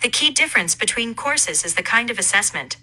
The key difference between courses is the kind of assessment.